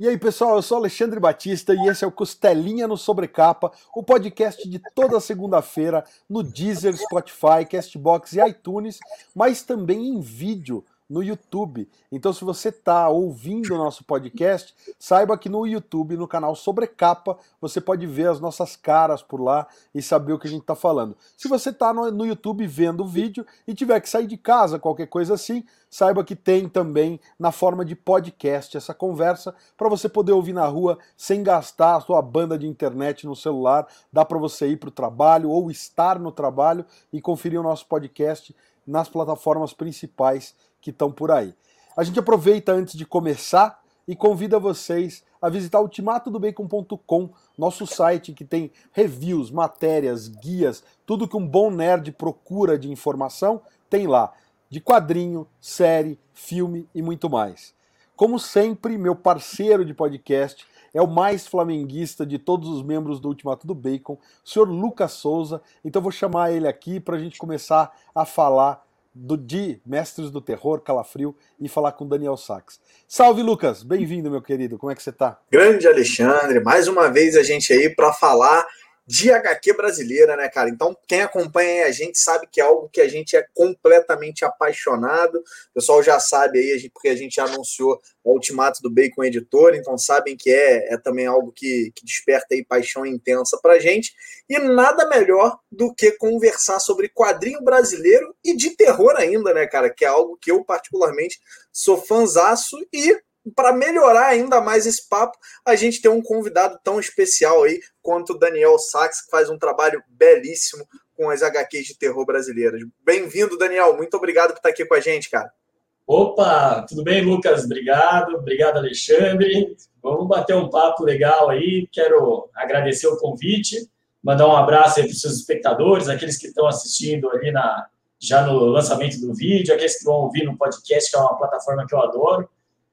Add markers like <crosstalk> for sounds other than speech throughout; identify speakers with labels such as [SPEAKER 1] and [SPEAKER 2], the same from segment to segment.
[SPEAKER 1] E aí, pessoal, eu sou Alexandre Batista e esse é o Costelinha no Sobrecapa, o podcast de toda segunda-feira no Deezer, Spotify, Castbox e iTunes, mas também em vídeo no YouTube. Então, se você está ouvindo o nosso podcast, saiba que no YouTube, no canal Sobrecapa, você pode ver as nossas caras por lá e saber o que a gente está falando. Se você está no, no, YouTube vendo o vídeo e tiver que sair de casa, qualquer coisa assim, saiba que tem também na forma de podcast essa conversa para você poder ouvir na rua sem gastar a sua banda de internet no celular. Dá para você ir para o trabalho ou estar no trabalho e conferir o nosso podcast nas plataformas principais que estão por aí. A gente aproveita antes de começar e convida vocês a visitar ultimatodobacon.com, nosso site que tem reviews, matérias, guias, tudo que um bom nerd procura de informação, tem lá. De quadrinho, série, filme e muito mais. Como sempre, meu parceiro de podcast é o mais flamenguista de todos os membros do Ultimato do Bacon, o senhor Lucas Souza. Então vou chamar ele aqui para a gente começar a falar do de Mestres do Terror, Calafrio, e falar com Daniel Sachs. Salve, Lucas! Bem-vindo, meu querido. Como é que você tá?
[SPEAKER 2] Grande Alexandre, mais uma vez a gente aí para falar de HQ brasileira, né, cara? Então, quem acompanha a gente sabe que é algo que a gente é completamente apaixonado. O pessoal já sabe aí, porque a gente anunciou o ultimato do Bacon Editor, então sabem que é, é também algo que, que desperta aí paixão intensa pra gente. E nada melhor do que conversar sobre quadrinho brasileiro e de terror ainda, né, cara? Que é algo que eu particularmente sou fanzaço e para melhorar ainda mais esse papo, a gente tem um convidado tão especial aí quanto Daniel Sachs, que faz um trabalho belíssimo com as HQs de terror brasileiras. Bem-vindo, Daniel. Muito obrigado por estar aqui com a gente, cara.
[SPEAKER 3] Opa, tudo bem, Lucas? Obrigado. Obrigado, Alexandre. Vamos bater um papo legal aí. Quero agradecer o convite, mandar um abraço aí para os seus espectadores, aqueles que estão assistindo ali na, já no lançamento do vídeo, aqueles que vão ouvir no podcast, que é uma plataforma que eu adoro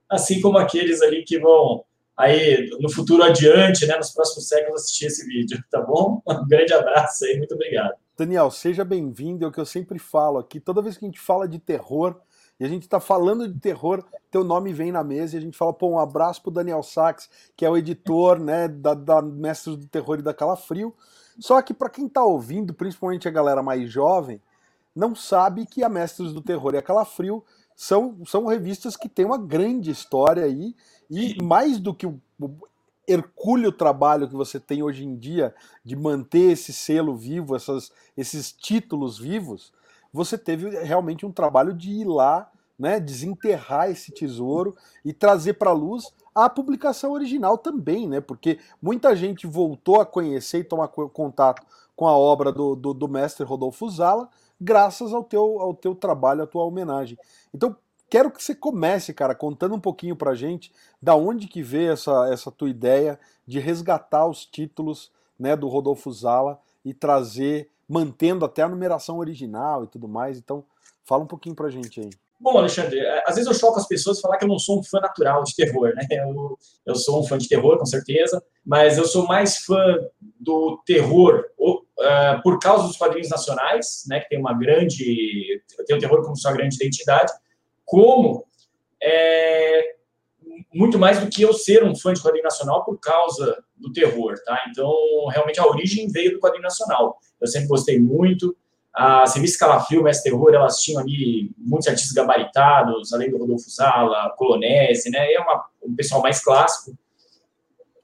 [SPEAKER 3] assim como aqueles ali que vão aí no futuro adiante, né, nos próximos séculos assistir esse vídeo, tá bom? <laughs> Um grande abraço aí, muito obrigado.
[SPEAKER 1] Daniel, seja bem-vindo, é o que eu sempre falo aqui, toda vez que a gente fala de terror, e a gente está falando de terror, teu nome vem na mesa e a gente fala, pô, um abraço pro Daniel Sachs, que é o editor, né, da, da Mestres do Terror e da Calafrio. Só que para quem está ouvindo, principalmente a galera mais jovem, não sabe que a Mestres do Terror e a Calafrio são, são revistas que têm uma grande história aí, e mais do que o, hercúleo trabalho que você tem hoje em dia de manter esse selo vivo, essas, esses títulos vivos, você teve realmente um trabalho de ir lá, né, desenterrar esse tesouro e trazer para a luz a publicação original também, né? Porque muita gente voltou a conhecer e tomar contato com a obra do, do, do mestre Rodolfo Zala, graças ao teu, ao teu trabalho, à tua homenagem. Então, quero que você comece, cara, contando um pouquinho pra gente da onde que veio essa, essa tua ideia de resgatar os títulos né, do Rodolfo Zala e trazer, mantendo até a numeração original e tudo mais. Então, fala um pouquinho pra gente aí.
[SPEAKER 3] Bom, Alexandre, é, às vezes eu choco as pessoas falar que eu não sou um fã natural de terror, né? Eu, eu sou um fã de terror, com certeza, mas eu sou mais fã do terror uh, por causa dos quadrinhos nacionais, né? Que tem uma grande. tem o terror como sua grande identidade, como é, muito mais do que eu ser um fã de quadrinho nacional por causa do terror, tá? Então, realmente a origem veio do quadrinho nacional. Eu sempre gostei muito. A Serviço Calafrio, Mestre Terror, elas tinham ali muitos artistas gabaritados, além do Rodolfo Zala, Colonese, né? É uma, um pessoal mais clássico.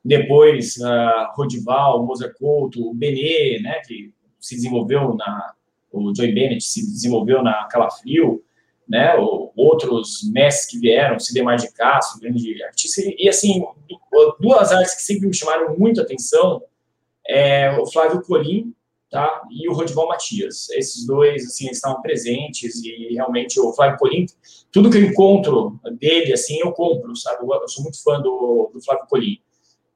[SPEAKER 3] Depois, uh, Rodival, Mozart Couto, o Benê, né? Que se desenvolveu na... O Joey Bennett se desenvolveu na Calafrio, né? Outros mestres que vieram, Cidemar de Castro, grande artista. E, assim, duas artes que sempre me chamaram muito atenção é o Flávio Colim, tá? E o Rodival Matias. Esses dois, assim, estavam presentes e realmente o Flávio Colim, tudo que eu encontro dele, assim, eu compro, sabe? Eu sou muito fã do, do Flávio Colim.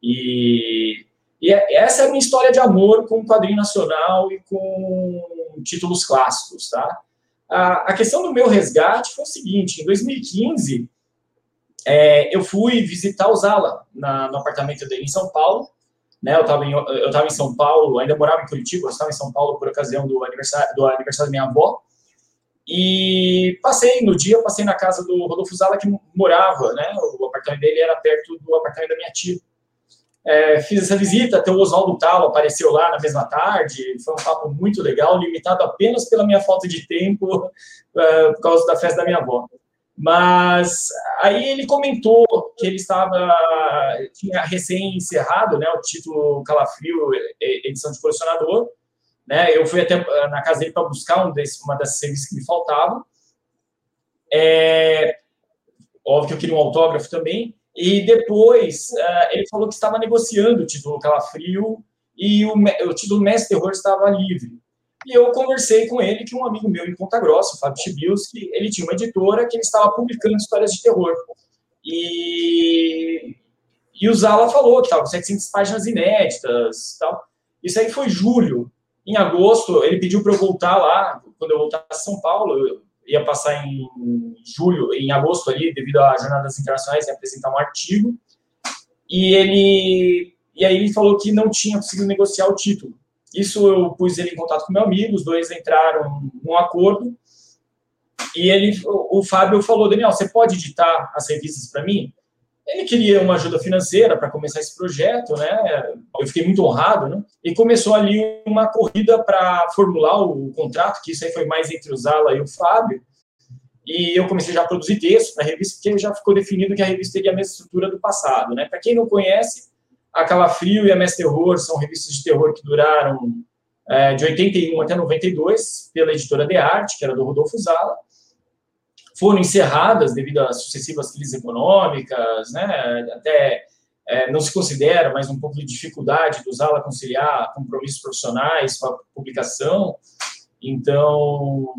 [SPEAKER 3] E, e é, essa é a minha história de amor com o quadrinho nacional e com títulos clássicos, tá? A, a questão do meu resgate foi o seguinte, em 2015, é, eu fui visitar o Zala na, no apartamento dele em São Paulo, né? Eu estava em, eu em São Paulo, ainda morava em Curitiba, eu estava em São Paulo por ocasião do aniversário, do aniversário da minha avó. E passei no dia, passei na casa do Rodolfo Zala, que morava, né? O apartamento dele era perto do apartamento da minha tia. É, fiz essa visita, até o Oswaldo Tal apareceu lá na mesma tarde. Foi um papo muito legal, limitado apenas pela minha falta de tempo, uh, <laughs> por causa da festa da minha avó. Mas aí ele comentou que ele estava tinha recém encerrado, né, o título Calafrio edição de colecionador, né? Eu fui até na casa dele para buscar um desse, uma dessas serviços que me faltavam. É, óbvio que eu queria um autógrafo também. E depois uh, ele falou que estava negociando o título Calafrio e o, o título Mestre Terror estava livre. E eu conversei com ele, que um amigo meu em Ponta Grossa, o Fábio Chibilski, ele tinha uma editora que ele estava publicando histórias de terror. E, e o Zala falou que estava com 700 páginas inéditas tal. Isso aí foi julho. Em agosto, ele pediu para eu voltar lá, quando eu voltar a São Paulo, ia passar em julho, em agosto ali, devido às jornadas internacionais, e apresentar um artigo. E ele e aí ele falou que não tinha conseguido negociar o título. Isso eu pus ele em contato com meu amigo, os dois entraram num acordo. E ele, o Fábio falou, Daniel, você pode editar as revistas para mim? Ele queria uma ajuda financeira para começar esse projeto, né? Eu fiquei muito honrado, né? E começou ali uma corrida para formular o contrato, que isso aí foi mais entre o Zala e o Fábio. E eu comecei já a produzir texto para a revista, porque já ficou definido que a revista teria a mesma estrutura do passado, né? Para quem não conhece, a Calafrio e a Mestre Terror são revistas de terror que duraram é, de 81 até 92, pela editora De Arte, que era do Rodolfo Zala foram encerradas devido às sucessivas crises econômicas, né, até é, não se considera, mas um pouco de dificuldade de usá-la conciliar compromissos profissionais com a publicação. Então,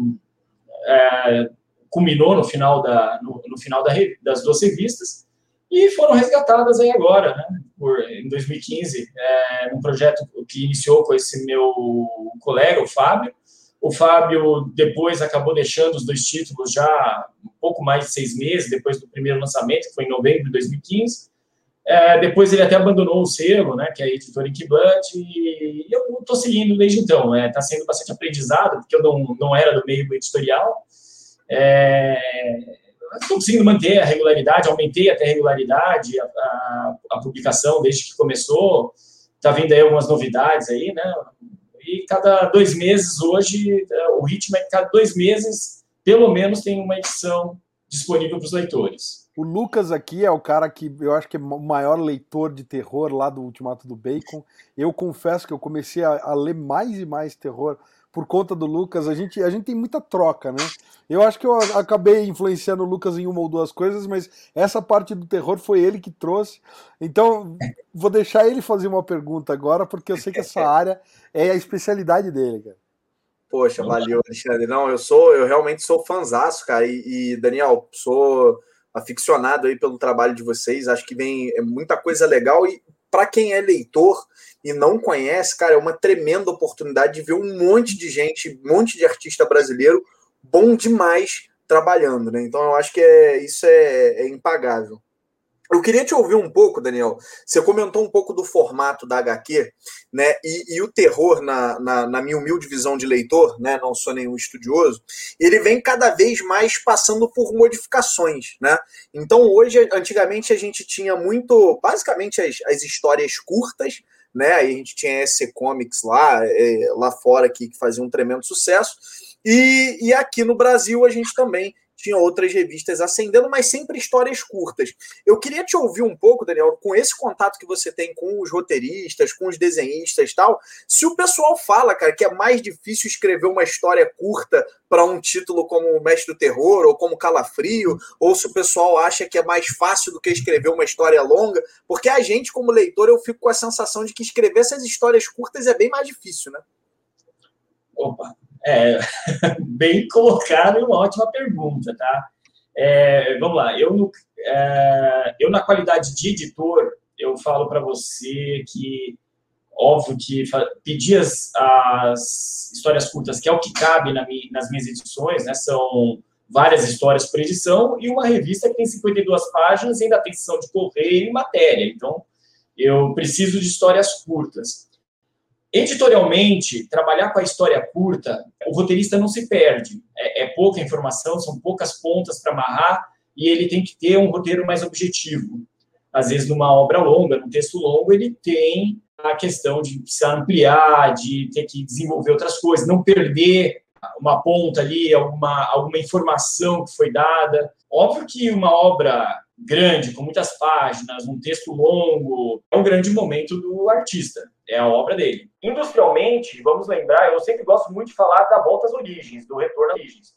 [SPEAKER 3] é, culminou no final, da, no, no final da, das duas revistas e foram resgatadas aí agora, né, por, em 2015, é, um projeto que iniciou com esse meu colega, o Fábio, o Fábio depois acabou deixando os dois títulos já um pouco mais de seis meses depois do primeiro lançamento, que foi em novembro de 2015. É, depois ele até abandonou o selo, né, que é a editora Inkblood, e eu estou seguindo desde então. Está né, tá sendo bastante aprendizado, porque eu não, não era do meio editorial. É, estou conseguindo manter a regularidade, aumentei até a regularidade, a, a, a publicação desde que começou. Está vindo aí algumas novidades aí, né? E cada dois meses, hoje, é, o ritmo é que cada dois meses, pelo menos, tem uma edição disponível para os leitores.
[SPEAKER 1] O Lucas aqui é o cara que eu acho que é o maior leitor de terror lá do Ultimato do Bacon. Eu confesso que eu comecei a, a ler mais e mais terror por conta do Lucas. A gente, a gente tem muita troca, né? Eu acho que eu acabei influenciando o Lucas em uma ou duas coisas, mas essa parte do terror foi ele que trouxe. Então, vou deixar ele fazer uma pergunta agora, porque eu sei que essa área é a especialidade dele, cara.
[SPEAKER 2] Poxa, valeu, Alexandre. Não, eu sou, eu realmente sou fanzaço, cara. E, e, Daniel, sou aficionado aí pelo trabalho de vocês. Acho que vem é muita coisa legal e para quem é leitor e não conhece, cara, é uma tremenda oportunidade de ver um monte de gente, um monte de artista brasileiro bom demais trabalhando, né? Então eu acho que é, isso é, é impagável. Eu queria te ouvir um pouco, Daniel. Você comentou um pouco do formato da HQ, né? E, e o terror, na, na, na, minha humilde visão de leitor, né? Não sou nenhum estudioso, ele vem cada vez mais passando por modificações, né? Então, hoje, antigamente, a gente tinha muito, basicamente, as, as histórias curtas, né? Aí a gente tinha SC Comics lá, é, lá fora que, que fazia um tremendo sucesso. E, e aqui no Brasil a gente também tinha outras revistas acendendo, mas sempre histórias curtas. Eu queria te ouvir um pouco, Daniel, com esse contato que você tem com os roteiristas, com os desenhistas tal, se o pessoal fala, cara, que é mais difícil escrever uma história curta para um título como Mestre do Terror ou como Calafrio, ou se o pessoal acha que é mais fácil do que escrever uma história longa, porque a gente, como leitor, eu fico com a sensação de que escrever essas histórias curtas é bem mais difícil, né?
[SPEAKER 3] Opa, é, <laughs> bem colocado e uma ótima pergunta, tá? É, vamos lá, eu, no, é, eu na qualidade de editor, eu falo para você que, óbvio que pedir as, as, histórias curtas, que é o que cabe na nas minhas edições, né, são várias histórias por edição, e uma revista que tem 52 páginas e ainda tem sessão de correio e matéria, então eu preciso de histórias curtas Editorialmente, trabalhar com a história curta, o roteirista não se perde. É, é pouca informação, são poucas pontas para amarrar e ele tem que ter um roteiro mais objetivo. Às vezes, numa obra longa, num texto longo, ele tem a questão de precisar ampliar, de ter que desenvolver outras coisas, não perder uma ponta ali, alguma, alguma informação que foi dada. Óbvio que uma obra grande, com muitas páginas, um texto longo, é um grande momento do artista, é a obra dele. Industrialmente, vamos lembrar, eu sempre gosto muito de falar da volta às origens, do retorno às origens.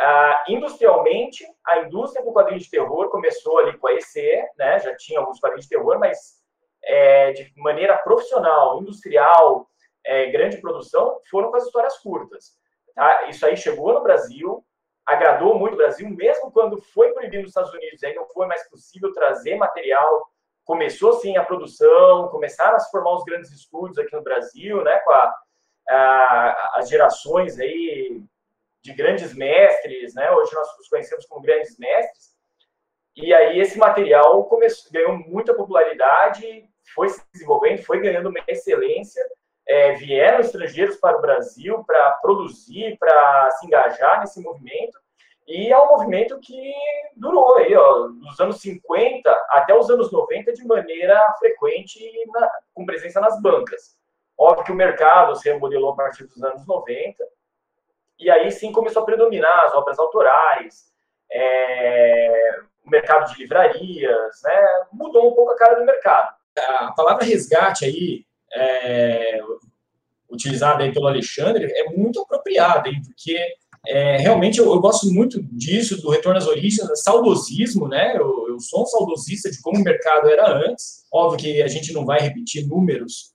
[SPEAKER 3] Uh, industrialmente, a indústria do quadrinho de terror começou ali com a ECE, né? já tinha alguns quadrinhos de terror, mas é, de maneira profissional, industrial, é, grande produção, foram com as histórias curtas. Tá? Isso aí chegou no Brasil, agradou muito o Brasil, mesmo quando foi proibido nos Estados Unidos, aí não foi mais possível trazer material. Começou sim a produção, começaram a se formar os grandes estúdios aqui no Brasil, né, com a, a, as gerações aí de grandes mestres, né? Hoje nós os conhecemos como grandes mestres. E aí esse material começou, ganhou muita popularidade, foi se desenvolvendo, foi ganhando uma excelência é, vieram estrangeiros para o Brasil para produzir, para se engajar nesse movimento, e é um movimento que durou aí, ó, dos anos 50 até os anos 90 de maneira frequente, na, com presença nas bancas. Óbvio que o mercado se remodelou a partir dos anos 90, e aí sim começou a predominar as obras autorais, é, o mercado de livrarias, né? mudou um pouco a cara do mercado. A palavra resgate aí, é, utilizada aí pelo Alexandre é muito apropriada, hein, porque é, realmente eu, eu, gosto muito disso, do retorno às origens, saudosismo, né? Eu, eu, sou um saudosista de como o mercado era antes. Óbvio que a gente não vai repetir números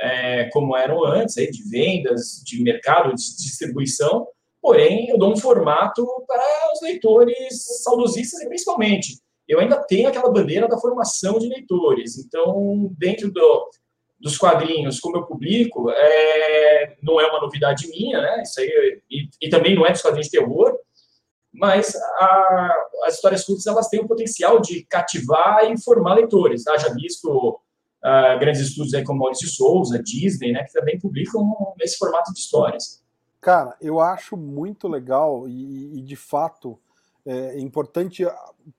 [SPEAKER 3] é, como eram antes, aí, de vendas, de mercado, de distribuição, porém eu dou um formato para os leitores saudosistas e principalmente eu ainda tenho aquela bandeira da formação de leitores. Então, dentro do, dos quadrinhos, como eu publico, é, não é uma novidade minha, né? Isso aí, e, e também não é dos quadrinhos de terror, mas a, as histórias curtas elas têm o potencial de cativar e formar leitores. Tá? Já visto uh, grandes estúdios aí como Maurício Souza, Disney, né, que também publicam nesse formato de histórias.
[SPEAKER 1] Cara, eu acho muito legal e, e de fato é importante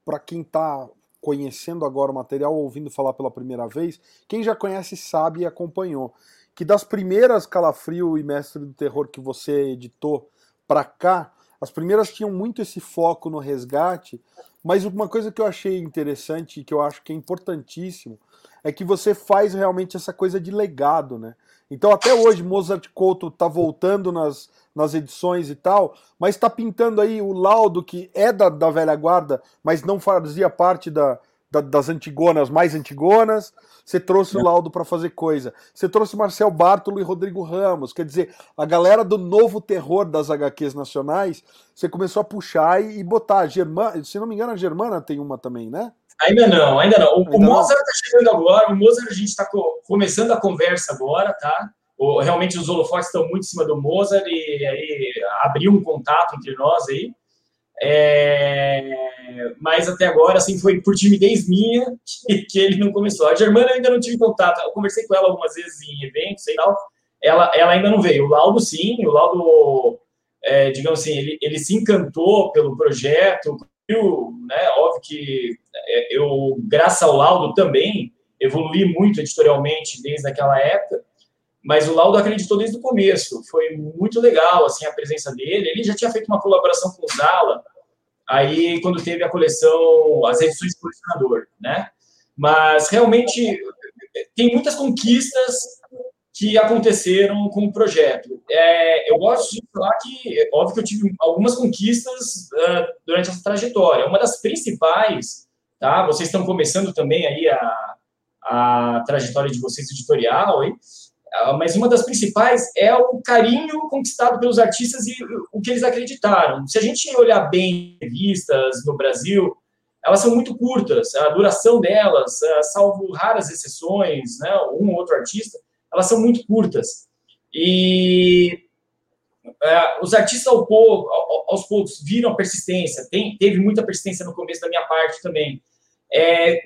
[SPEAKER 1] para quem está conhecendo agora o material, ouvindo falar pela primeira vez, quem já conhece sabe e acompanhou, que das primeiras Calafrio e Mestre do Terror que você editou para cá, as primeiras tinham muito esse foco no resgate, mas uma coisa que eu achei interessante e que eu acho que é importantíssimo é que você faz realmente essa coisa de legado, né? Então até hoje Mozart Couto tá voltando nas, nas edições e tal, mas está pintando aí o laudo que é da, da velha guarda, mas não fazia parte da, da, das antigonas mais antigonas. Você trouxe o laudo para fazer coisa. Você trouxe Marcel Bartolo e Rodrigo Ramos. Quer dizer, a galera do novo terror das HQs nacionais, você começou a puxar e, e botar. A Germana, se não me engano, a Germana tem uma também, né?
[SPEAKER 3] Ainda não, ainda não. O, ainda o Mozart está chegando agora, o Mozart a gente está co começando a conversa agora, tá? O, realmente os holofotes estão muito em cima do Mozart e aí abriu um contato entre nós aí. É, mas até agora, assim, foi por timidez minha que, que, ele não começou. A Germana ainda não tive contato. Eu conversei com ela algumas vezes em eventos e tal. Ela, ela ainda não veio. O Laudo, sim. O Laudo, é, digamos assim, ele, ele se encantou pelo projeto, né? Óbvio que é, eu, graças ao Laudo também, evolui muito editorialmente desde aquela época, mas o Laudo acreditou desde o começo. Foi muito legal assim a presença dele. Ele já tinha feito uma colaboração com o Zala, aí quando teve a coleção, as edições colecionador, né? Mas realmente tem muitas conquistas que aconteceram com o projeto. É, eu gosto de falar que, óbvio que eu tive algumas conquistas uh, durante essa trajetória. Uma das principais, tá? Vocês estão começando também aí a, a trajetória de vocês editorial, aí, uh, mas uma das principais é o carinho conquistado pelos artistas e o que eles acreditaram. Se a gente olhar bem revistas no Brasil, elas são muito curtas, a duração delas, uh, salvo raras exceções, né, um ou outro artista, elas são muito curtas. E é, os artistas ao aos poucos viram a persistência, tem, teve muita persistência no começo da minha parte também. É,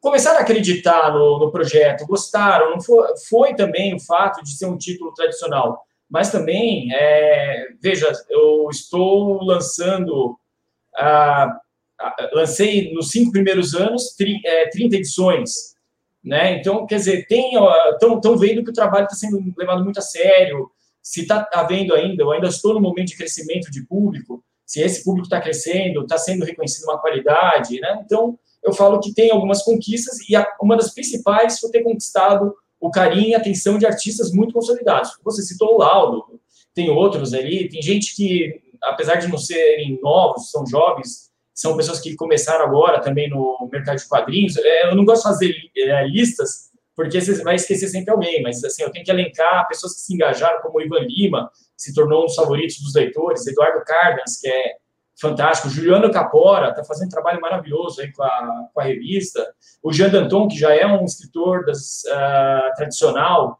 [SPEAKER 3] começaram a acreditar no, no projeto, gostaram. Não foi, foi, também o fato de ser um título tradicional, mas também, é, veja, eu estou lançando, ah, lancei nos cinco primeiros anos tri, é, 30 edições, né? Então, quer dizer, estão vendo que o trabalho está sendo levado muito a sério. Se está havendo ainda, eu ainda estou no momento de crescimento de público, se esse público está crescendo, está sendo reconhecido uma qualidade, né? Então, eu falo que tem algumas conquistas e a, uma das principais foi ter conquistado o carinho e atenção de artistas muito consolidados. Você citou o Laudo, tem outros ali, tem gente que, apesar de não serem novos, são jovens, são pessoas que começaram agora também no mercado de quadrinhos. É, eu não gosto de fazer é, listas, porque você vai esquecer sempre alguém, mas assim, eu tenho que elencar pessoas que se engajaram, como o Ivan Lima, se tornou um dos favoritos dos leitores, Eduardo Cardans, que é fantástico, Juliano Capora está fazendo um trabalho maravilhoso aí com a, com a revista, o Jean Danton, que já é um escritor das, uh, tradicional,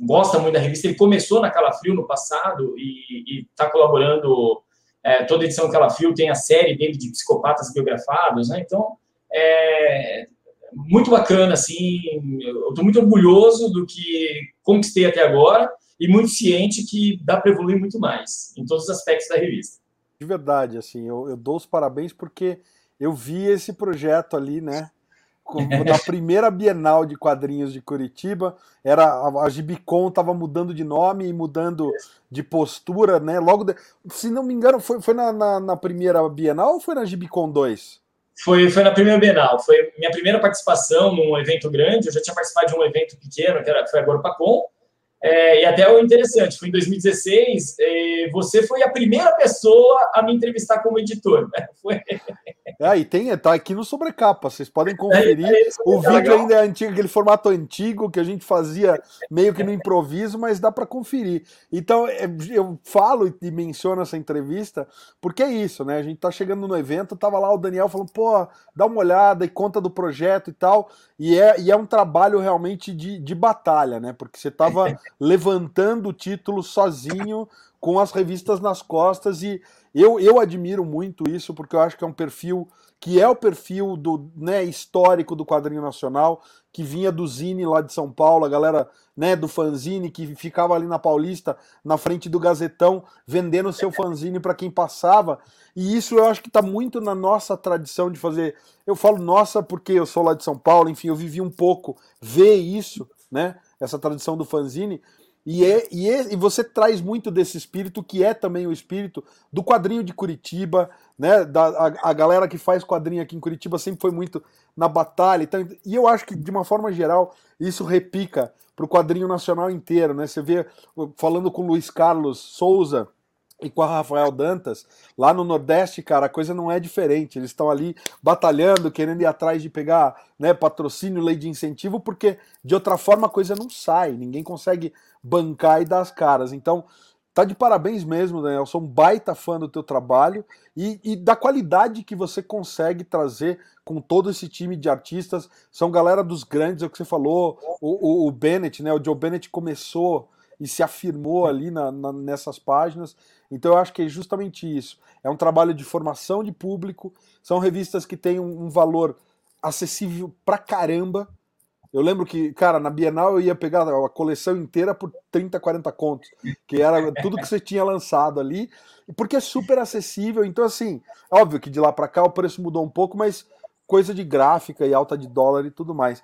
[SPEAKER 3] gosta muito da revista, ele começou na Calafrio no passado e está colaborando, é, toda edição Calafrio tem a série dele de psicopatas biografados, né, então é muito bacana, assim, eu estou muito orgulhoso do que conquistei até agora, e muito ciente que dá para evoluir muito mais em todos os aspectos da revista.
[SPEAKER 1] De verdade, assim, eu, eu dou os parabéns porque eu vi esse projeto ali, né? Na primeira Bienal de Quadrinhos de Curitiba, era a, a Gibicon estava mudando de nome e mudando de postura, né? Logo, de, se não me engano, foi, foi na, na, na, primeira Bienal ou foi na Gibicon 2?
[SPEAKER 3] Foi, foi na primeira Bienal, foi minha primeira participação num evento grande. Eu já tinha participado de um evento pequeno, que era, foi a Gorpacon, é, e até o interessante, foi em 2016, é, você foi a primeira pessoa a me entrevistar como editor. Né? <laughs> Foi...
[SPEAKER 1] É, e tem, tá aqui no Sobrecapa, vocês podem conferir. É, é o vídeo legal. ainda é antigo, aquele formato antigo que a gente fazia meio que no improviso, mas dá para conferir. Então, é, eu falo e menciono essa entrevista porque é isso, né? A gente tá chegando no evento, tava lá o Daniel falando, pô, dá uma olhada e conta do projeto e tal. E é, e é um trabalho realmente de, de batalha, né? Porque você tava <laughs> levantando o título sozinho, com as revistas nas costas, e eu, eu admiro muito isso, porque eu acho que é um perfil que é o perfil do né, histórico do quadrinho nacional, que vinha do Zine lá de São Paulo, a galera né, do fanzine que ficava ali na Paulista, na frente do Gazetão, vendendo seu fanzine para quem passava. E isso eu acho que está muito na nossa tradição de fazer. Eu falo nossa porque eu sou lá de São Paulo, enfim, eu vivi um pouco ver isso, né? Essa tradição do fanzine. E, é, e, é, e você traz muito desse espírito, que é também o espírito do quadrinho de Curitiba, né? Da, a, a galera que faz quadrinho aqui em Curitiba sempre foi muito na batalha. Então, e eu acho que, de uma forma geral, isso repica para o quadrinho nacional inteiro, né? Você vê, falando com o Luiz Carlos Souza, e com a Rafael Dantas, lá no Nordeste, cara, a coisa não é diferente. Eles estão ali batalhando, querendo ir atrás de pegar né, patrocínio, lei de incentivo, porque de outra forma a coisa não sai, ninguém consegue bancar e dar as caras. Então, tá de parabéns mesmo, Daniel. Sou um baita fã do teu trabalho e, e da qualidade que você consegue trazer com todo esse time de artistas. São galera dos grandes, é o que você falou, o, o, o Bennett, né? O Joe Bennett começou e se afirmou ali na, na, nessas páginas. Então eu acho que é justamente isso. É um trabalho de formação de público, são revistas que têm um, um valor acessível pra caramba. Eu lembro que, cara, na Bienal eu ia pegar a coleção inteira por 30, 40 contos, que era tudo que você tinha lançado ali, porque é super acessível. Então, assim, óbvio que de lá para cá o preço mudou um pouco, mas coisa de gráfica e alta de dólar e tudo mais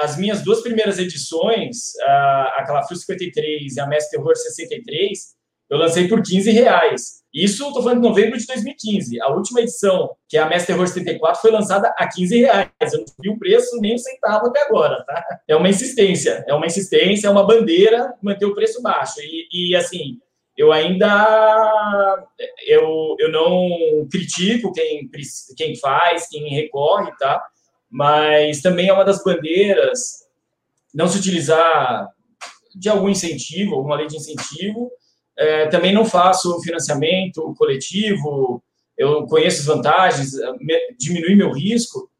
[SPEAKER 3] as minhas duas primeiras edições, a, Calafrio 53 e a Mestre Terror 63, eu lancei por 15 reais. Isso estou falando de novembro de 2015. A última edição, que é a Mestre Terror 74, foi lançada a 15 reais. Eu não vi o preço nem um centavo até agora, tá? É uma insistência, é uma insistência, é uma bandeira manter o preço baixo. E, e assim, eu ainda eu, eu não critico quem, quem faz, quem recorre, tá? Mas também é uma das bandeiras não se utilizar de algum incentivo, alguma lei de incentivo. É, também não faço financiamento coletivo, eu conheço as vantagens, diminui meu risco,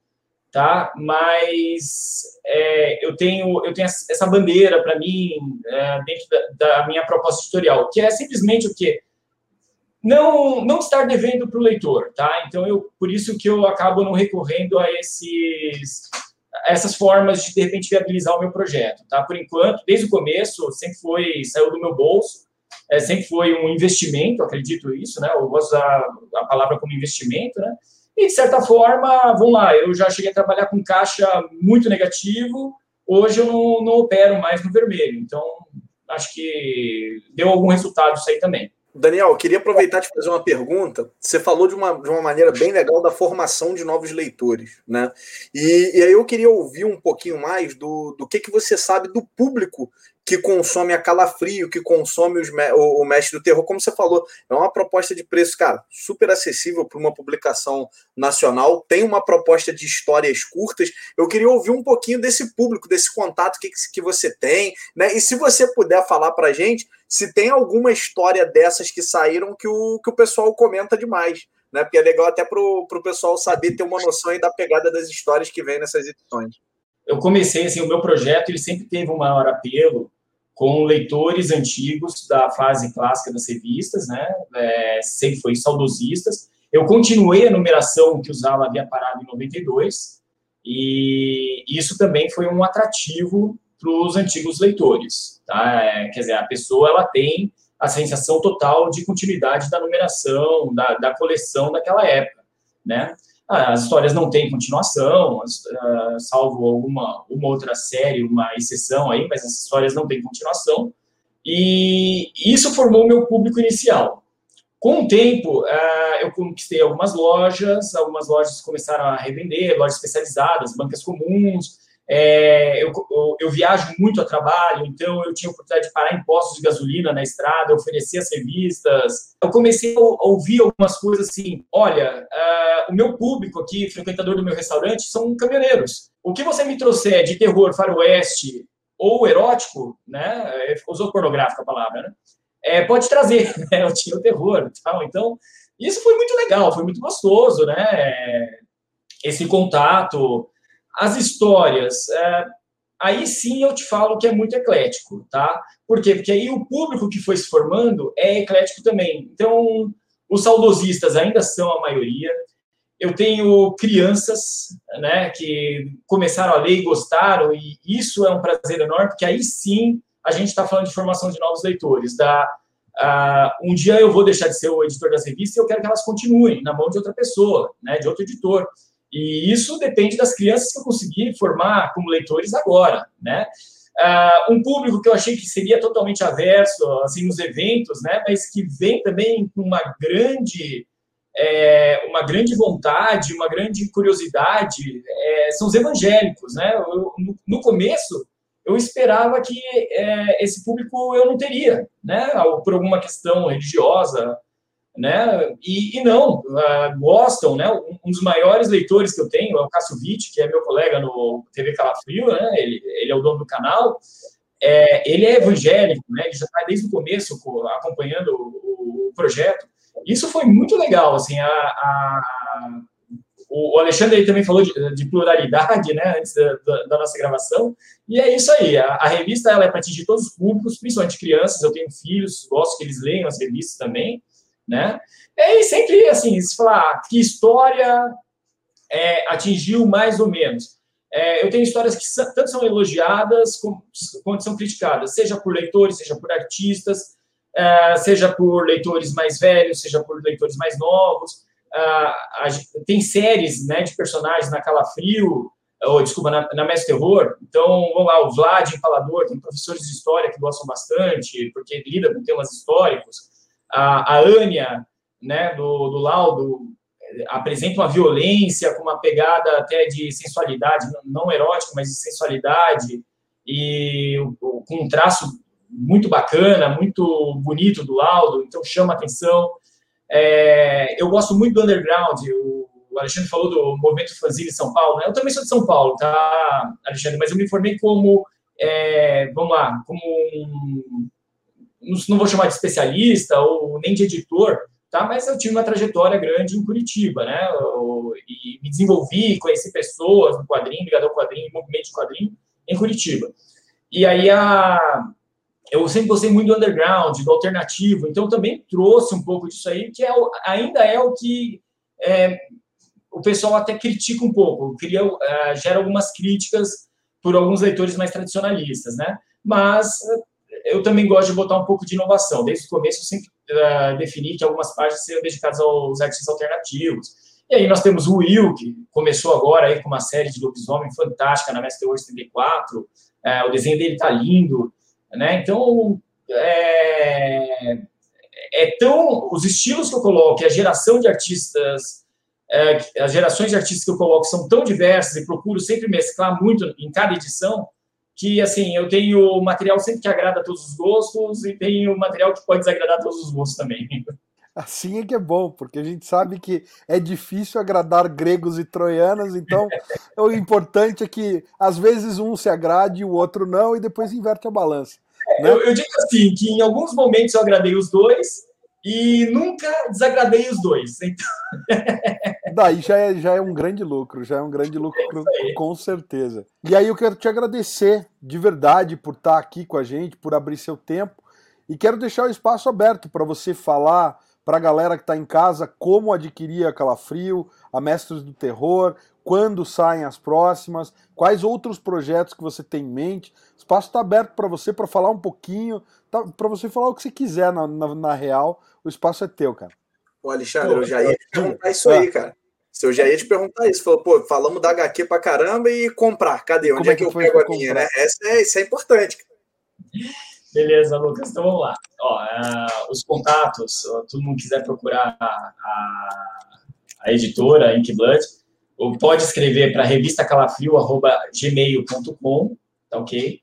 [SPEAKER 3] tá? Mas é, eu tenho eu tenho essa bandeira para mim é, dentro da, da, minha proposta editorial, que é simplesmente o quê? Não, não estar devendo para o leitor, tá? Então, eu, por isso que eu acabo não recorrendo a esses essas formas de, de repente, viabilizar o meu projeto, tá? Por enquanto, desde o começo, sempre foi, saiu do meu bolso, é, sempre foi um investimento, acredito isso, né? Eu gosto da a palavra como investimento, né? E, de certa forma, vamos lá, eu já cheguei a trabalhar com caixa muito negativo, hoje eu não, não opero mais no vermelho, então acho que deu algum resultado isso aí também.
[SPEAKER 2] Daniel, queria aproveitar te fazer uma pergunta. Você falou de uma, de uma maneira bem legal da formação de novos leitores, né? E, e aí eu queria ouvir um pouquinho mais do, do que, que você sabe do público que consome a Calafrio, que consome os, o, o Mestre do Terror, como você falou, é uma proposta de preço, cara, super acessível para uma publicação nacional, tem uma proposta de histórias curtas. Eu queria ouvir um pouquinho desse público, desse contato que, que você tem, né? E se você puder falar para gente se tem alguma história dessas que saíram que o, que o pessoal comenta demais. Né? Porque é legal até para o pessoal saber ter uma noção da pegada das histórias que vem nessas edições.
[SPEAKER 3] Eu comecei, assim, o meu projeto ele sempre teve um maior apelo com leitores antigos da fase clássica das revistas, né? É, sempre foi saudosistas. Eu continuei a numeração que usava havia parado em 92, e isso também foi um atrativo para os antigos leitores, tá? É, quer dizer, a pessoa ela tem a sensação total de continuidade da numeração, da, da coleção daquela época, né? As histórias não têm continuação, uh, salvo alguma uma outra série, uma exceção aí, mas as histórias não têm continuação. E isso formou o meu público inicial. Com o tempo, uh, eu conquistei algumas lojas, algumas lojas começaram a revender, lojas especializadas, bancas comuns. É, eu, eu, viajo muito a trabalho, então eu tinha a oportunidade de parar em postos de gasolina na estrada, oferecer as revistas. Eu comecei a ouvir algumas coisas assim: olha, uh, o meu público aqui, frequentador do meu restaurante, são caminhoneiros. O que você me trouxer de terror, faroeste ou erótico, né? É, usou pornográfica a palavra, né? É, pode trazer, <laughs> né? Eu tinha o terror e tal. Então, isso foi muito legal, foi muito gostoso, né? Esse contato. As histórias, é, aí sim eu te falo que é muito eclético, tá? Por quê? Porque aí o público que foi se formando é eclético também. Então, os saudosistas ainda são a maioria. Eu tenho crianças, né, que começaram a ler e gostaram, e isso é um prazer enorme, porque aí sim a gente está falando de formação de novos leitores. Da, uh, um dia eu vou deixar de ser o editor das revistas e eu quero que elas continuem na mão de outra pessoa, né, de outro editor. E isso depende das crianças que eu consegui formar como leitores agora, né? Uh, um público que eu achei que seria totalmente averso, assim, nos eventos, né? Mas que vem também com uma grande, é, uma grande vontade, uma grande curiosidade, é, são os evangélicos, né? Eu, no, no, começo, eu esperava que é, esse público eu não teria, né? Por alguma questão religiosa, né? E, e não, uh, gostam, né? Um, dos maiores leitores que eu tenho é o Cássio Witt, que é meu colega no TV Calafrio, né? Ele, ele é o dono do canal. É, ele é evangélico, né? Ele já está desde o começo acompanhando o, o, projeto. Isso foi muito legal, assim, a, a o Alexandre também falou de, de, pluralidade, né, antes da, da, da, nossa gravação, e é isso aí, a, a revista ela é para atingir todos os públicos, principalmente crianças, eu tenho filhos, gosto que eles leiam as revistas também, né? E aí sempre, assim, se falar ah, que história é, atingiu mais ou menos. É, eu tenho histórias que tanto são elogiadas quanto são criticadas, seja por leitores, seja por artistas, é, seja por leitores mais velhos, seja por leitores mais novos. a, tem séries né, de personagens na Calafrio, ou, desculpa, na, na Mestre Terror. Então, vamos lá, o Vlad Empalador, tem professores de história que gostam bastante, porque lida com temas históricos a, a Ania, né, do, do Laudo, apresenta uma violência com uma pegada até de sensualidade, não erótica, mas de sensualidade, e com um traço muito bacana, muito bonito do Laudo, então chama atenção. É, eu gosto muito do underground, o, Alexandre falou do movimento fanzine de São Paulo, né? eu também sou de São Paulo, tá, Alexandre, mas eu me formei como, é, vamos lá, como um não vou chamar de especialista ou nem de editor, tá? Mas eu tive uma trajetória grande em Curitiba, né? E me desenvolvi, conheci pessoas no quadrinho, ligado ao quadrinho, movimento de quadrinho em Curitiba. E aí a eu sempre gostei muito do underground, do alternativo, então também trouxe um pouco disso aí, que é, ainda é o que é, o pessoal até critica um pouco, cria, uh, gera algumas críticas por alguns leitores mais tradicionalistas, né? Mas eu também gosto de botar um pouco de inovação. Desde o começo, eu sempre uh, defini que algumas páginas seriam dedicadas aos artistas alternativos. E aí nós temos o Will, que começou agora aí com uma série de lobisomem fantástica na Mestre Wars 34. Uh, o desenho dele tá lindo, né? Então, é, é tão... Os estilos que eu coloco, a geração de artistas... É, as gerações de artistas que eu coloco são tão diversas e procuro sempre mesclar muito em cada edição, que, assim, eu tenho material sempre que agrada a todos os gostos e tenho material que pode desagradar a todos os gostos também. <laughs>
[SPEAKER 1] Assim é que é bom, porque a gente sabe que é difícil agradar gregos e troianos, então o importante é que às vezes um se agrade e o outro não, e depois inverte a balança.
[SPEAKER 3] É, né? eu, eu digo assim, que em alguns momentos eu agradei os dois, e nunca desagradei os dois. Então... <laughs>
[SPEAKER 1] Daí já é, já é um grande lucro, já é um grande lucro, é com certeza. E aí eu quero te agradecer de verdade por estar aqui com a gente, por abrir seu tempo, e quero deixar o espaço aberto para você falar para a galera que está em casa como adquirir a Calafrio, a Mestres do Terror, quando saem as próximas, quais outros projetos que você tem em mente. O espaço está aberto para você para falar um pouquinho, tá, para você falar o que você quiser na, na, na, real. O espaço é teu, cara.
[SPEAKER 2] Ô, Alexandre, eu já ia te perguntar isso aí, cara. Se eu já ia te perguntar isso, falou, pô, falamos da HQ pra caramba e comprar. Cadê? Onde é, é que, eu pego a minha, né? Essa é, isso é importante.
[SPEAKER 3] Beleza, Lucas. Então vamos lá. Ó, uh, os contatos, se todo mundo quiser procurar a, a, a editora Inkblood, ou pode escrever para revistacalafrio.gmail.com, tá ok?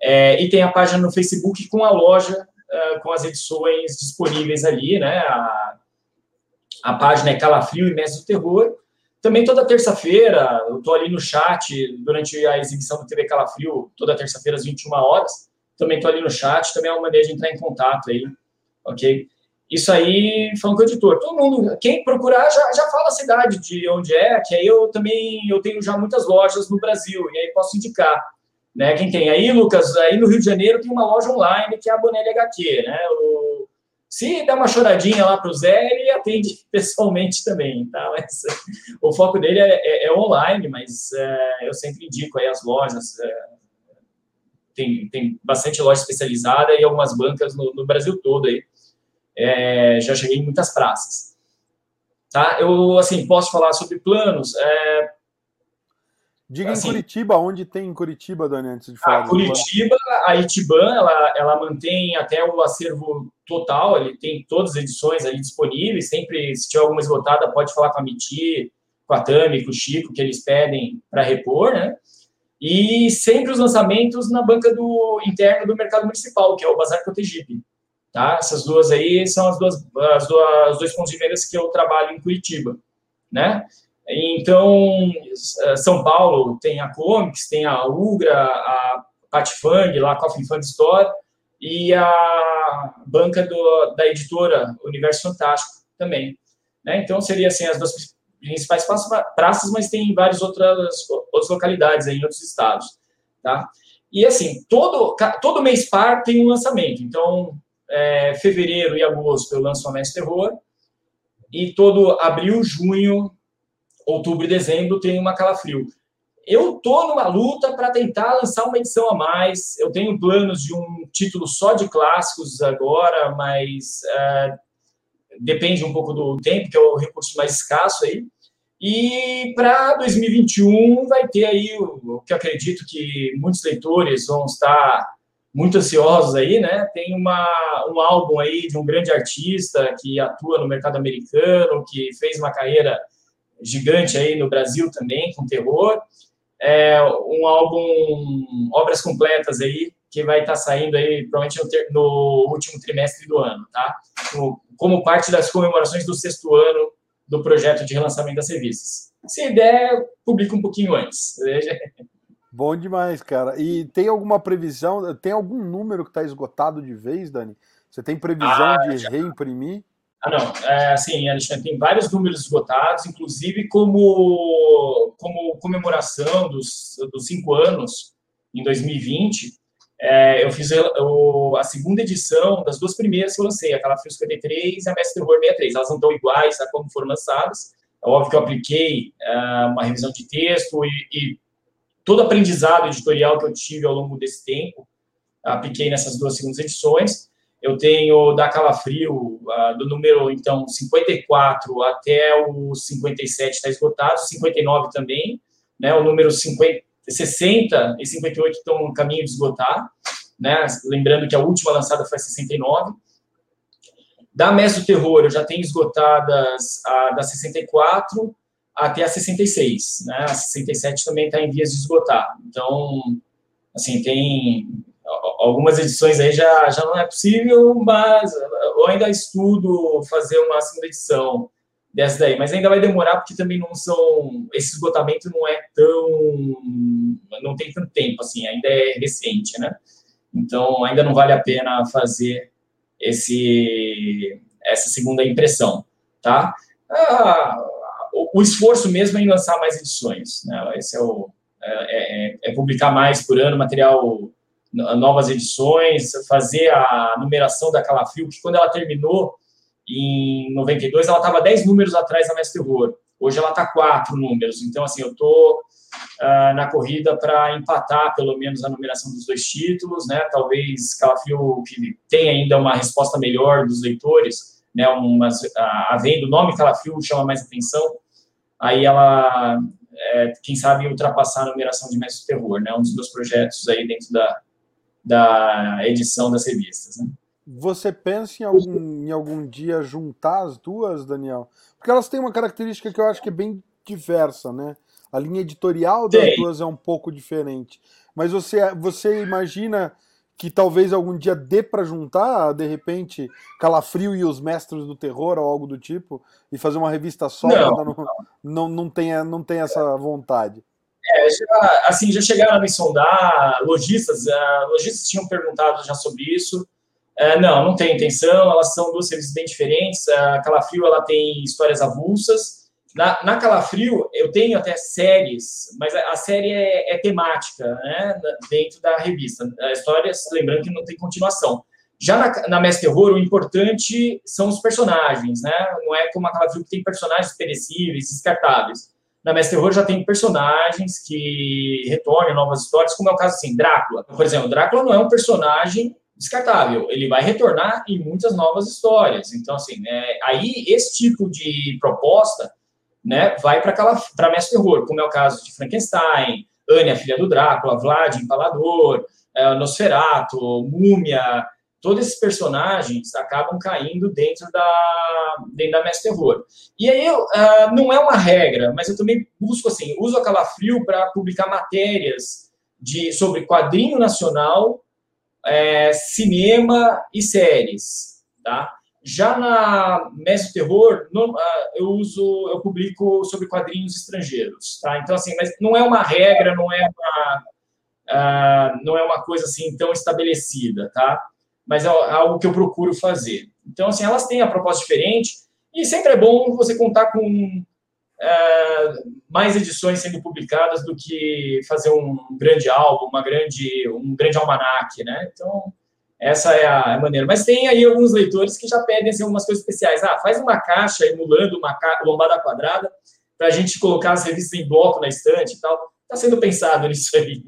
[SPEAKER 3] É, e tem a página no Facebook com a loja, uh, com as edições disponíveis ali, né? A, a página é Calafrio e Mestre do Terror. Também toda terça-feira, eu estou ali no chat, durante a exibição do TV Calafrio, toda terça-feira às 21 horas. Também estou ali no chat, também é uma maneira de entrar em contato aí, ok? Isso aí, falando com o editor, todo mundo, quem procurar já, já fala a cidade de onde é, que aí eu também eu tenho já muitas lojas no Brasil, e aí posso indicar. Né? Quem tem aí, Lucas, aí no Rio de Janeiro tem uma loja online que é a Bonelli HQ, né? O, se der uma choradinha lá para o Zé, ele atende <laughs> pessoalmente também, tá? Mas <laughs> o foco dele é, é, é online, mas é, eu sempre indico aí as lojas. É, tem, tem bastante loja especializada e algumas bancas no, no Brasil todo aí é, já cheguei em muitas praças. Tá? Eu, assim, posso falar sobre planos. É,
[SPEAKER 1] Diga assim, em Curitiba, onde tem em Curitiba, Dani, antes de falar.
[SPEAKER 3] A Curitiba, a Itiban, ela, ela mantém até o acervo total, ele tem todas as edições ali disponíveis, sempre, se tiver alguma esgotada, pode falar com a Miti, com a Tami, com o Chico, que eles pedem para repor, né? E sempre os lançamentos na banca do interno do mercado municipal, que é o Bazar Cotegipe. Tá? Essas duas aí são as duas, as duas, os dois pontos de vendas que eu trabalho em Curitiba, né? Então, eh, São Paulo tem a Comics, tem a Ugra, a Patifang, lá a Coffee Fund Store, e a banca do, da editora Universo Fantástico também. Né? Então, seria assim, as duas principais praças, mas tem várias outras, outras localidades aí em outros estados. Tá? E assim, todo, todo mês par tem um lançamento. Então, é, fevereiro e agosto eu lanço o Mestre Terror, e todo abril, junho, outubro e dezembro tem uma Calafrio. Eu tô numa luta para tentar lançar uma edição a mais. Eu tenho planos de um título só de clássicos agora, mas uh, depende um pouco do tempo, que é o recurso mais escasso aí. E para 2021 vai ter aí o, o que acredito que muitos leitores vão estar muito ansiosos aí, né? Tem uma, um álbum aí de um grande artista que atua no mercado americano, que fez uma carreira gigante aí no Brasil também, com terror. É um álbum, obras completas aí, que vai estar tá saindo aí, provavelmente no, ter, no, último trimestre do ano, tá? Como parte das comemorações do sexto ano do projeto de relançamento das revistas. Se der, publica um pouquinho antes. <laughs>
[SPEAKER 1] Bom demais, cara. E tem alguma previsão? Tem algum número que está esgotado de vez, Dani? Você tem previsão ah, de já... reimprimir?
[SPEAKER 3] Ah, não. É, assim, Alexandre, tem vários números esgotados, inclusive como, como comemoração dos, dos cinco anos em 2020. É, eu fiz eu, a segunda edição das duas primeiras que eu lancei, aquela Frio 53 e a Mestre Terror 63. Elas não estão iguais a como foram lançadas, É óbvio que eu apliquei uh, uma revisão de texto e, e todo aprendizado editorial que eu tive ao longo desse tempo, apliquei nessas duas segundas edições. Eu tenho da Calafrio, uh, do número, então, 54 até o 57 está esgotado, 59 também, né, o número 50, 60 e 58 estão no caminho de esgotar, né, lembrando que a última lançada foi a 69. Da Mestre do Terror, eu já tenho esgotadas a da 64 até a 66, né, a 67 também está em vias de esgotar. Então, assim, tem algumas edições aí já, já não é possível, mas eu ainda estudo fazer uma segunda edição dessa daí, mas ainda vai demorar porque também não são esse esgotamento não é tão não tem tanto tempo assim, ainda é recente, né? Então ainda não vale a pena fazer esse essa segunda impressão, tá? Ah, o, o, esforço mesmo é em lançar mais edições, né? Esse é o é, é, é publicar mais por ano material novas edições, fazer a numeração da Calafrio, que quando ela terminou em 92, ela estava 10 números atrás da Mestre Terror. Hoje ela está quatro números. Então, assim, eu estou uh, ah, na corrida para empatar, pelo menos, a numeração dos dois títulos, né? Talvez Calafrio, que tem ainda uma resposta melhor dos leitores, né? Umas, uh, havendo o nome Calafrio chama mais atenção, aí ela, é, quem sabe, ultrapassar a numeração de Mestre Terror, né? Um dos meus projetos aí dentro da, da edição das revistas. Né?
[SPEAKER 1] Você pensa em algum, em algum dia juntar as duas, Daniel? Porque elas têm uma característica que eu acho que é bem diversa, né? A linha editorial das Sim. duas é um pouco diferente. Mas você, você imagina que talvez algum dia dê para juntar, de repente, Calafrio e os Mestres do Terror ou algo do tipo, e fazer uma revista só? Não, não, não, não, tem, não tem essa vontade.
[SPEAKER 3] É, já, assim, já chegaram a me sondar, lojistas, uh, lojistas tinham perguntado já sobre isso. Uh, não, não tem intenção, elas são duas serviços bem diferentes. A Calafrio, ela tem histórias avulsas. Na, na Calafrio, eu tenho até séries, mas a, a série é, é, temática, né, dentro da revista. Histórias, lembrando que não tem continuação. Já na, na Mestre Terror, o importante são os personagens, né? Não é como a Calafrio que tem personagens perecíveis, descartáveis na Mestre Terror já tem personagens que retornam novas histórias, como é o caso assim, Drácula. Por exemplo, Drácula não é um personagem descartável, ele vai retornar em muitas novas histórias. Então, assim, né, aí esse tipo de proposta né, vai para Mestre Terror, como é o caso de Frankenstein, Anne, a filha do Drácula, Vlad, Empalador, é, Nosferatu, Múmia, todos esses personagens acabam caindo dentro da, dentro da Mestre Terror. E aí, uh, não é uma regra, mas eu também busco, assim, uso a Calafrio para publicar matérias de, sobre quadrinho nacional, é, cinema e séries, tá? Já na Mestre Terror, no, uh, eu uso, eu publico sobre quadrinhos estrangeiros, tá? Então, assim, mas não é uma regra, não é uma, uh, não é uma coisa assim tão estabelecida, tá? Mas é algo que eu procuro fazer. Então, assim, elas têm a proposta diferente e sempre é bom você contar com é, mais edições sendo publicadas do que fazer um grande álbum, uma grande, um grande almanaque, né? Então, essa é a, é maneira. Mas tem aí alguns leitores que já pedem assim, algumas coisas especiais. Ah, faz uma caixa emulando uma ca... lombada quadrada para a gente colocar as revistas em bloco na estante e tal. Está sendo pensado <laughs> nisso aí.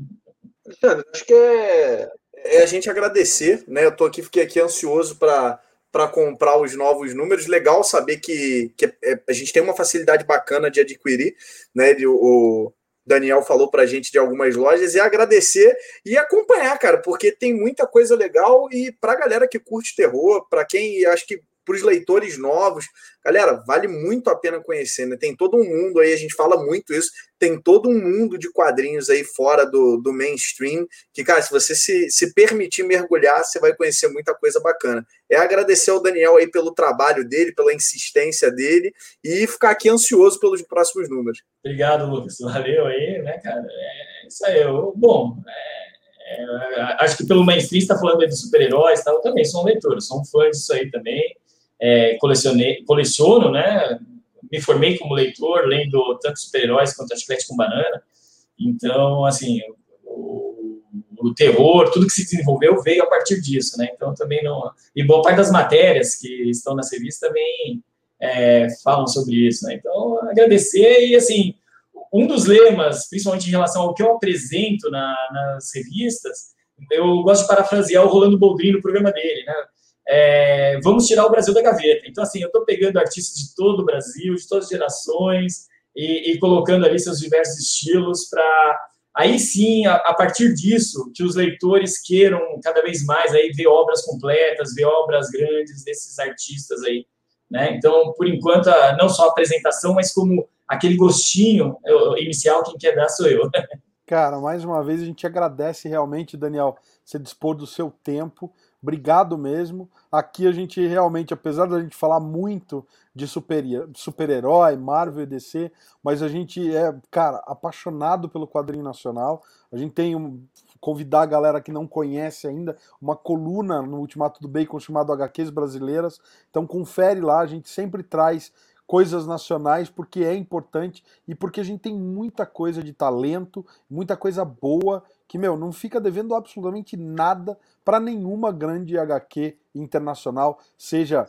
[SPEAKER 2] Acho que é é a gente agradecer, né? Eu tô aqui, fiquei aqui ansioso para para comprar os novos números. Legal saber que, que é, a gente tem uma facilidade bacana de adquirir, né? O Daniel falou para a gente de algumas lojas e agradecer e acompanhar, cara, porque tem muita coisa legal e para galera que curte terror, para quem acho que para os leitores novos. Galera, vale muito a pena conhecer, né? Tem todo um mundo aí, a gente fala muito isso, tem todo um mundo de quadrinhos aí fora do, do mainstream, que, cara, se você se, se permitir mergulhar, você vai conhecer muita coisa bacana. É agradecer ao Daniel aí pelo trabalho dele, pela insistência dele e ficar aqui ansioso pelos próximos números.
[SPEAKER 3] Obrigado, Lucas. Valeu aí, né, cara? É isso aí. Eu, bom, é, é, acho que pelo mainstream está falando de super-heróis, tá? eu também sou um leitor, sou um fã disso aí também é, colecionei, coleciono, né? Me formei como leitor, lendo tanto super-heróis quanto chiclete com banana. Então, assim, o, o, terror, tudo que se desenvolveu veio a partir disso, né? Então, também não... E boa parte das matérias que estão na revista também é, falam sobre isso. Né? Então, agradecer e, assim, um dos lemas, principalmente em relação ao que eu apresento na, nas revistas, eu gosto de parafrasear o Rolando Boldrini no programa dele, né? É, vamos tirar o Brasil da gaveta. Então, assim, eu estou pegando artistas de todo o Brasil, de todas as gerações, e, e colocando ali seus diversos estilos para aí sim, a, a, partir disso, que os leitores queiram cada vez mais aí ver obras completas, ver obras grandes desses artistas aí, né? Então, por enquanto, não só a apresentação, mas como aquele gostinho inicial, quem quer dar sou eu. <laughs>
[SPEAKER 1] Cara, mais uma vez a gente agradece realmente, Daniel, você dispor do seu tempo. Obrigado mesmo. Aqui a gente realmente, apesar da gente falar muito de super-herói, Marvel e DC, mas a gente é, cara, apaixonado pelo quadrinho nacional. A gente tem um, convidar a galera que não conhece ainda, uma coluna no Ultimato do Bacon chamado HQs Brasileiras. Então confere lá, a gente sempre traz coisas nacionais porque é importante e porque a gente tem muita coisa de talento, muita coisa boa que, meu, não fica devendo absolutamente nada para nenhuma grande HQ internacional, seja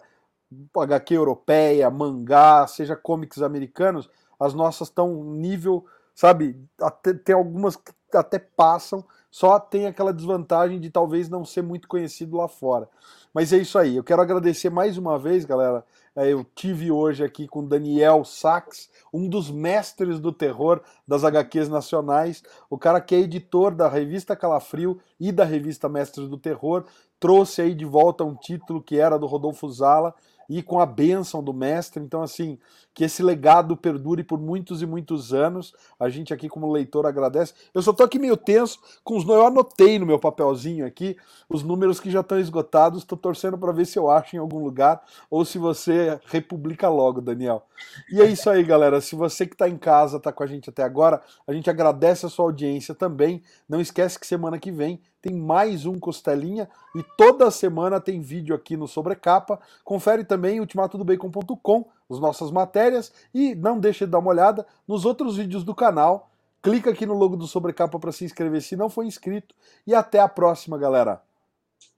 [SPEAKER 1] HQ europeia, mangá, seja comics americanos, as nossas estão nível, sabe, até, tem algumas que até passam, só tem aquela desvantagem de talvez não ser muito conhecido lá fora. Mas é isso aí. Eu quero agradecer mais uma vez, galera. É, eu tive hoje aqui com Daniel Sachs, um dos mestres do terror das HQs nacionais, o cara que é editor da revista Calafrio e da revista Mestres do Terror, trouxe aí de volta um título que era do Rodolfo Zala e com a bênção do mestre. Então, assim, que esse legado perdure por muitos e muitos anos. A gente aqui, como leitor, agradece. Eu só tô aqui meio tenso com os. Eu anotei no meu papelzinho aqui os números que já estão esgotados. Estou torcendo para ver se eu acho em algum lugar ou se você republica logo, Daniel. E é isso aí, galera. Se você que está em casa está com a gente até agora, a gente agradece a sua audiência também. Não esquece que semana que vem tem mais um Costelinha e toda semana tem vídeo aqui no Sobrecapa. Confere também ultimatodobacon.com, as nossas matérias e não deixe de dar uma olhada nos outros vídeos do canal. Clica aqui no logo do Sobrecapa para se inscrever se não for inscrito e até a próxima, galera.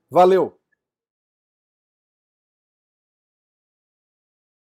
[SPEAKER 1] Valeu!